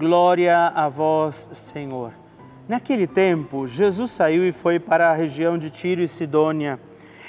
Glória a vós, Senhor. Naquele tempo, Jesus saiu e foi para a região de Tiro e Sidônia.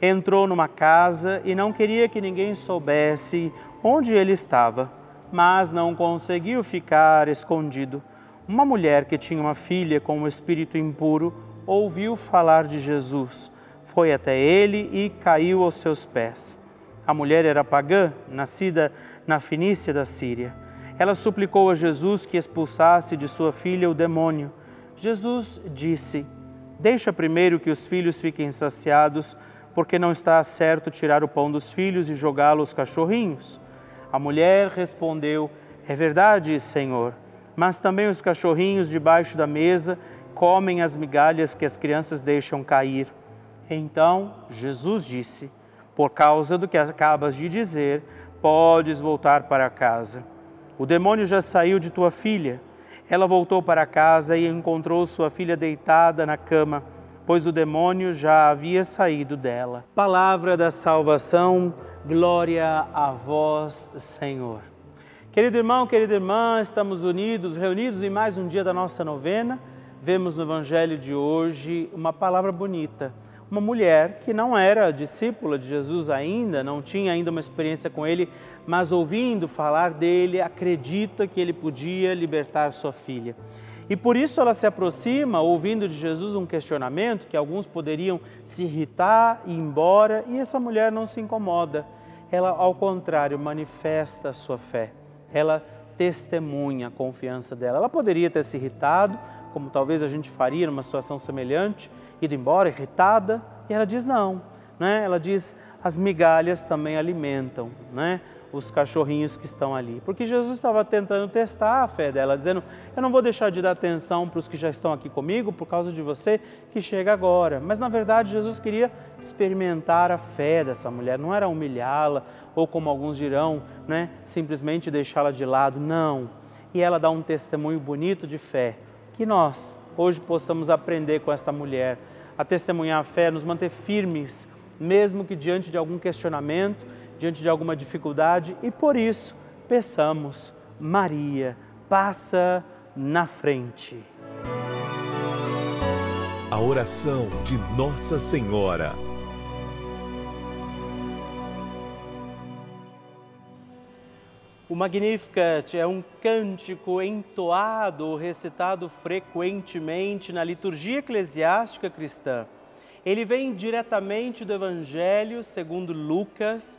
Entrou numa casa e não queria que ninguém soubesse onde ele estava, mas não conseguiu ficar escondido. Uma mulher que tinha uma filha com um espírito impuro ouviu falar de Jesus, foi até ele e caiu aos seus pés. A mulher era pagã, nascida na Fenícia da Síria. Ela suplicou a Jesus que expulsasse de sua filha o demônio. Jesus disse: Deixa primeiro que os filhos fiquem saciados, porque não está certo tirar o pão dos filhos e jogá-lo aos cachorrinhos. A mulher respondeu: É verdade, Senhor, mas também os cachorrinhos debaixo da mesa comem as migalhas que as crianças deixam cair. Então Jesus disse: Por causa do que acabas de dizer, podes voltar para casa. O demônio já saiu de tua filha. Ela voltou para casa e encontrou sua filha deitada na cama, pois o demônio já havia saído dela. Palavra da salvação, glória a vós, Senhor. Querido irmão, querida irmã, estamos unidos, reunidos em mais um dia da nossa novena vemos no Evangelho de hoje uma palavra bonita. Uma mulher que não era discípula de Jesus ainda, não tinha ainda uma experiência com ele, mas ouvindo falar dele, acredita que ele podia libertar sua filha. E por isso ela se aproxima, ouvindo de Jesus um questionamento que alguns poderiam se irritar e ir embora, e essa mulher não se incomoda. Ela, ao contrário, manifesta a sua fé. Ela testemunha a confiança dela. Ela poderia ter se irritado, como talvez a gente faria numa situação semelhante, ido embora irritada, e ela diz: Não, né? Ela diz: as migalhas também alimentam, né? Os cachorrinhos que estão ali. Porque Jesus estava tentando testar a fé dela, dizendo: Eu não vou deixar de dar atenção para os que já estão aqui comigo por causa de você que chega agora. Mas na verdade, Jesus queria experimentar a fé dessa mulher, não era humilhá-la ou, como alguns dirão, né, simplesmente deixá-la de lado. Não. E ela dá um testemunho bonito de fé. Que nós hoje possamos aprender com esta mulher a testemunhar a fé, nos manter firmes, mesmo que diante de algum questionamento diante de alguma dificuldade e por isso peçamos, Maria, passa na frente. A oração de Nossa Senhora. O Magnificat é um cântico entoado, recitado frequentemente na liturgia eclesiástica cristã. Ele vem diretamente do Evangelho segundo Lucas,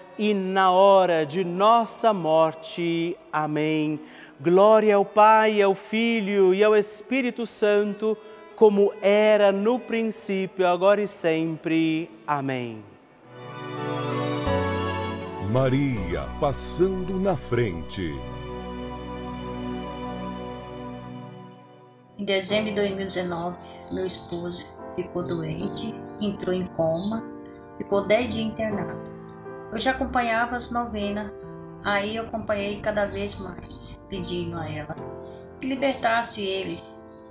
e na hora de nossa morte. Amém. Glória ao Pai, ao Filho e ao Espírito Santo, como era no princípio, agora e sempre. Amém. Maria passando na frente. Em dezembro de 2019, meu esposo ficou doente, entrou em coma, ficou 10 dias internado. Eu já acompanhava as novenas, aí eu acompanhei cada vez mais, pedindo a ela que libertasse ele,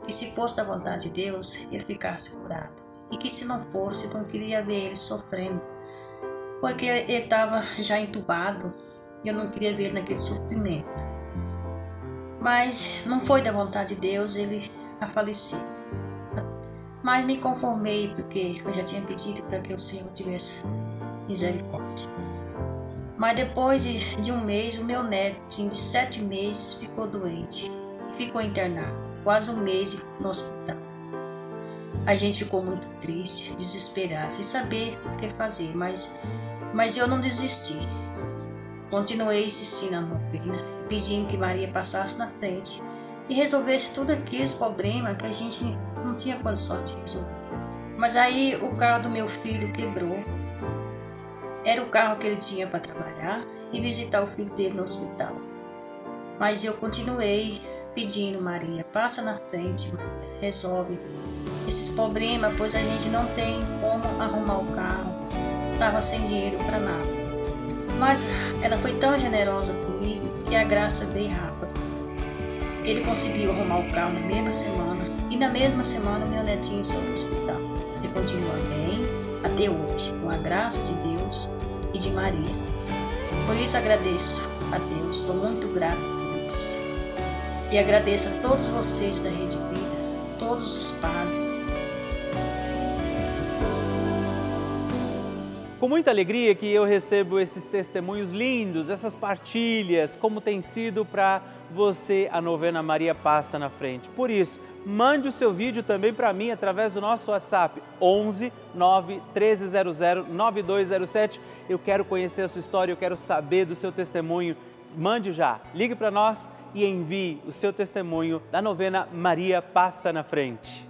que se fosse da vontade de Deus, ele ficasse curado. E que se não fosse, não queria ver ele sofrendo, porque ele estava já entubado e eu não queria ver ele naquele sofrimento. Mas não foi da vontade de Deus ele a falecer. Mas me conformei porque eu já tinha pedido para que o Senhor tivesse misericórdia. Mas depois de, de um mês, o meu neto, de sete meses, ficou doente e ficou internado, quase um mês no hospital. A gente ficou muito triste, desesperado, sem saber o que fazer, mas, mas eu não desisti. Continuei insistindo na novena, pedindo que Maria passasse na frente e resolvesse tudo aqueles problemas que a gente não tinha condição de resolver. Mas aí o carro do meu filho quebrou era o carro que ele tinha para trabalhar e visitar o filho dele no hospital. Mas eu continuei pedindo, Maria, passa na frente, resolve esses problemas, pois a gente não tem como arrumar o carro. Tava sem dinheiro para nada. Mas ela foi tão generosa comigo que a graça veio rápida. Ele conseguiu arrumar o carro na mesma semana e na mesma semana meu netinho saiu do hospital. Ele continua bem até hoje, com a graça de Deus e de Maria. Por isso agradeço a Deus, sou muito grata por isso. E agradeço a todos vocês da Rede Vida, todos os padres Com muita alegria que eu recebo esses testemunhos lindos, essas partilhas, como tem sido para você a novena Maria Passa na Frente. Por isso, mande o seu vídeo também para mim através do nosso WhatsApp 11 9 1300 9207. Eu quero conhecer a sua história, eu quero saber do seu testemunho. Mande já, ligue para nós e envie o seu testemunho da novena Maria Passa na Frente.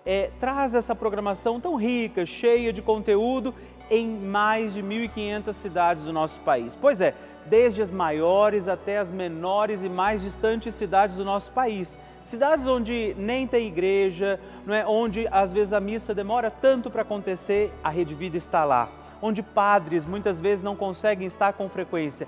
é, traz essa programação tão rica, cheia de conteúdo em mais de 1.500 cidades do nosso país. Pois é, desde as maiores até as menores e mais distantes cidades do nosso país. Cidades onde nem tem igreja, não é? onde às vezes a missa demora tanto para acontecer, a Rede Vida está lá. Onde padres muitas vezes não conseguem estar com frequência.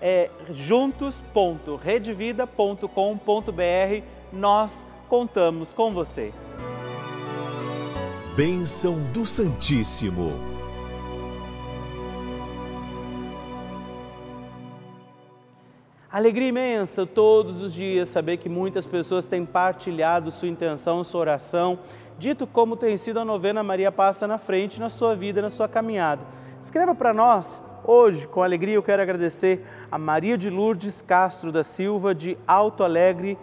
é juntos.redvida.com.br. Nós contamos com você. Bênção do Santíssimo. Alegria imensa todos os dias saber que muitas pessoas têm partilhado sua intenção, sua oração, dito como tem sido a novena Maria Passa na frente na sua vida, na sua caminhada. Escreva para nós Hoje, com alegria, eu quero agradecer a Maria de Lourdes Castro da Silva, de Alto Alegre,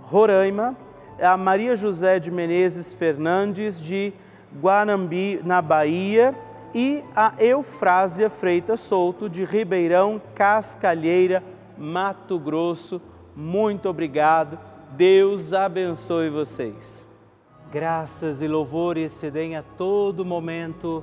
Roraima, a Maria José de Menezes Fernandes, de Guanambi, na Bahia, e a Eufrásia Freitas Souto, de Ribeirão Cascalheira, Mato Grosso. Muito obrigado. Deus abençoe vocês. Graças e louvores se deem a todo momento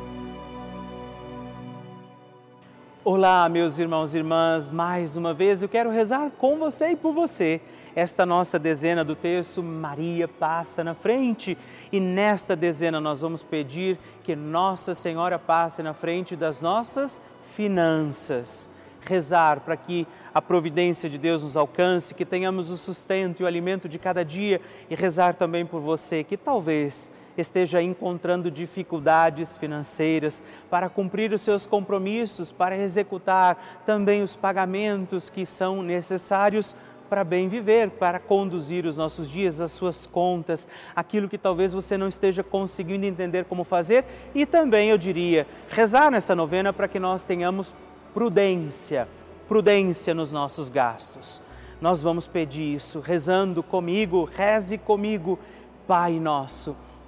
Olá, meus irmãos e irmãs, mais uma vez eu quero rezar com você e por você. Esta nossa dezena do terço, Maria passa na frente. E nesta dezena nós vamos pedir que Nossa Senhora passe na frente das nossas finanças. Rezar para que a providência de Deus nos alcance, que tenhamos o sustento e o alimento de cada dia e rezar também por você que talvez esteja encontrando dificuldades financeiras para cumprir os seus compromissos, para executar também os pagamentos que são necessários para bem viver, para conduzir os nossos dias, as suas contas, aquilo que talvez você não esteja conseguindo entender como fazer e também, eu diria, rezar nessa novena para que nós tenhamos prudência prudência nos nossos gastos. Nós vamos pedir isso rezando comigo, reze comigo, Pai nosso,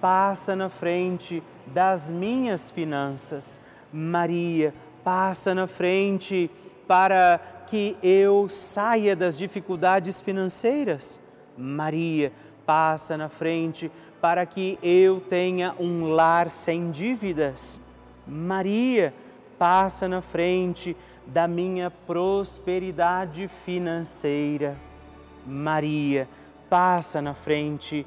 passa na frente das minhas finanças. Maria, passa na frente para que eu saia das dificuldades financeiras. Maria, passa na frente para que eu tenha um lar sem dívidas. Maria, passa na frente da minha prosperidade financeira. Maria, passa na frente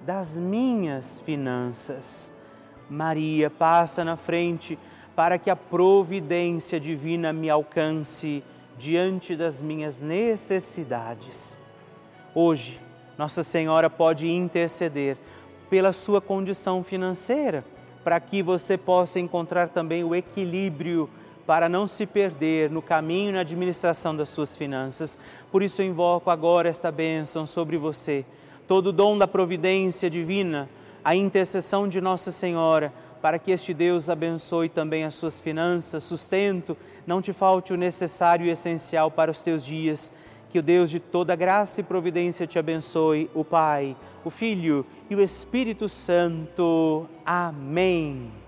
das minhas finanças. Maria, passa na frente para que a providência divina me alcance diante das minhas necessidades. Hoje, Nossa Senhora pode interceder pela sua condição financeira, para que você possa encontrar também o equilíbrio para não se perder no caminho e na administração das suas finanças. Por isso eu invoco agora esta bênção sobre você. Todo o dom da providência divina, a intercessão de Nossa Senhora, para que este Deus abençoe também as suas finanças, sustento, não te falte o necessário e essencial para os teus dias. Que o Deus de toda graça e providência te abençoe, o Pai, o Filho e o Espírito Santo. Amém.